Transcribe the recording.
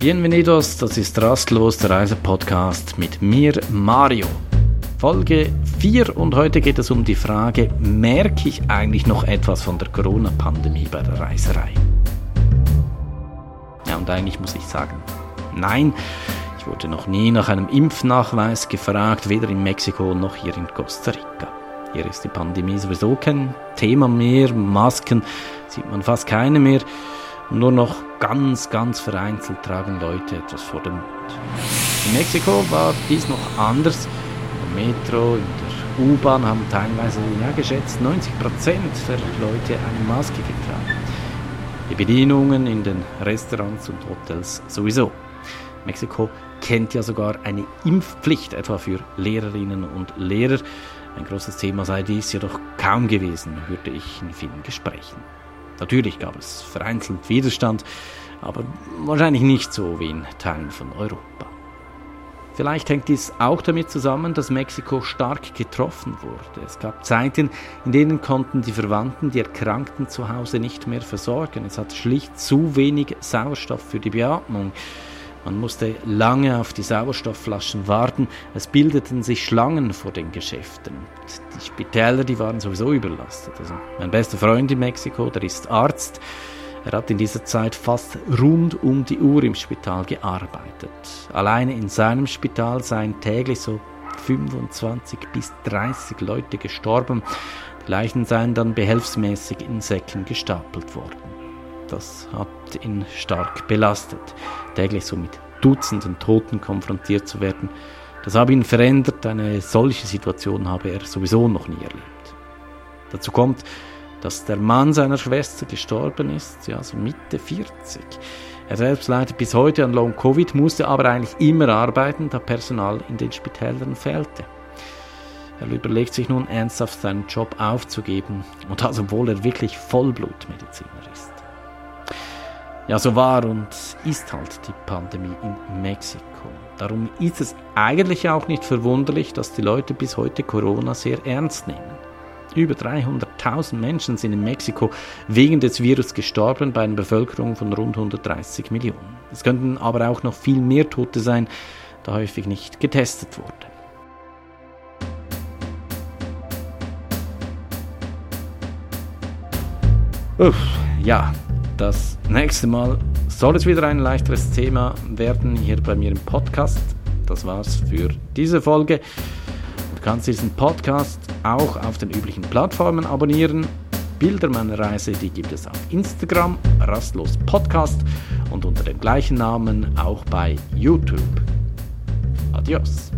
Bienvenidos, das ist Rastlos, der Reisepodcast mit mir, Mario. Folge 4 und heute geht es um die Frage, merke ich eigentlich noch etwas von der Corona-Pandemie bei der Reiserei? Ja, und eigentlich muss ich sagen, nein. Ich wurde noch nie nach einem Impfnachweis gefragt, weder in Mexiko noch hier in Costa Rica. Hier ist die Pandemie sowieso kein Thema mehr, Masken sieht man fast keine mehr. Nur noch ganz, ganz vereinzelt tragen Leute etwas vor dem Mund. In Mexiko war dies noch anders. Im Metro, in der U-Bahn haben teilweise, ja geschätzt, 90 Prozent der Leute eine Maske getragen. Die Bedienungen in den Restaurants und Hotels sowieso. Mexiko kennt ja sogar eine Impfpflicht, etwa für Lehrerinnen und Lehrer. Ein großes Thema sei dies jedoch kaum gewesen, hörte ich in vielen Gesprächen. Natürlich gab es vereinzelt Widerstand, aber wahrscheinlich nicht so wie in Teilen von Europa. Vielleicht hängt dies auch damit zusammen, dass Mexiko stark getroffen wurde. Es gab Zeiten, in denen konnten die Verwandten die Erkrankten zu Hause nicht mehr versorgen. Es hatte schlicht zu wenig Sauerstoff für die Beatmung. Man musste lange auf die Sauerstoffflaschen warten. Es bildeten sich Schlangen vor den Geschäften. Die Spitäler, die waren sowieso überlastet. Also mein bester Freund in Mexiko, der ist Arzt. Er hat in dieser Zeit fast rund um die Uhr im Spital gearbeitet. Alleine in seinem Spital seien täglich so 25 bis 30 Leute gestorben. Die Leichen seien dann behelfsmäßig in Säcken gestapelt worden. Das hat ihn stark belastet, täglich so mit Dutzenden Toten konfrontiert zu werden. Das habe ihn verändert, eine solche Situation habe er sowieso noch nie erlebt. Dazu kommt, dass der Mann seiner Schwester gestorben ist, ja, so Mitte 40. Er selbst leidet bis heute an Long Covid, musste aber eigentlich immer arbeiten, da Personal in den Spitälern fehlte. Er überlegt sich nun ernsthaft seinen Job aufzugeben und das obwohl er wirklich Vollblutmediziner. Ja, so war und ist halt die Pandemie in Mexiko. Darum ist es eigentlich auch nicht verwunderlich, dass die Leute bis heute Corona sehr ernst nehmen. Über 300.000 Menschen sind in Mexiko wegen des Virus gestorben bei einer Bevölkerung von rund 130 Millionen. Es könnten aber auch noch viel mehr Tote sein, da häufig nicht getestet wurde. Uff, ja, das nächste Mal soll es wieder ein leichteres Thema werden hier bei mir im Podcast. Das war's für diese Folge. Du kannst diesen Podcast auch auf den üblichen Plattformen abonnieren. Bilder meiner Reise, die gibt es auf Instagram, Rastlos Podcast und unter dem gleichen Namen auch bei YouTube. Adios.